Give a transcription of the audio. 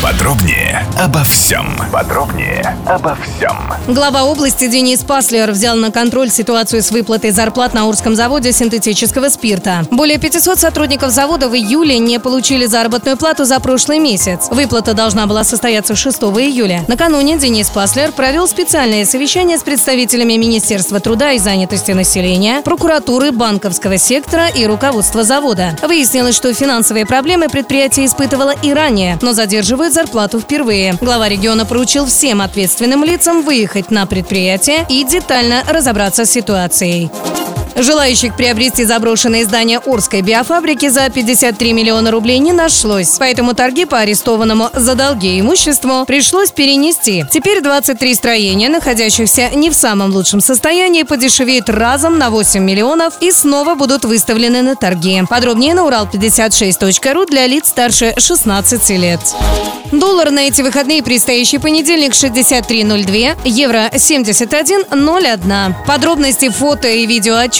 Подробнее обо всем. Подробнее обо всем. Глава области Денис Паслер взял на контроль ситуацию с выплатой зарплат на Урском заводе синтетического спирта. Более 500 сотрудников завода в июле не получили заработную плату за прошлый месяц. Выплата должна была состояться 6 июля. Накануне Денис Паслер провел специальное совещание с представителями Министерства труда и занятости населения, прокуратуры, банковского сектора и руководства завода. Выяснилось, что финансовые проблемы предприятие испытывало и ранее, но задерживают зарплату впервые. Глава региона поручил всем ответственным лицам выехать на предприятие и детально разобраться с ситуацией. Желающих приобрести заброшенное здание Орской биофабрики за 53 миллиона рублей не нашлось. Поэтому торги по арестованному за долги имуществу пришлось перенести. Теперь 23 строения, находящихся не в самом лучшем состоянии, подешевеют разом на 8 миллионов и снова будут выставлены на торги. Подробнее на урал56.ру для лиц старше 16 лет. Доллар на эти выходные предстоящий понедельник 63.02, евро 71.01. Подробности, фото и видео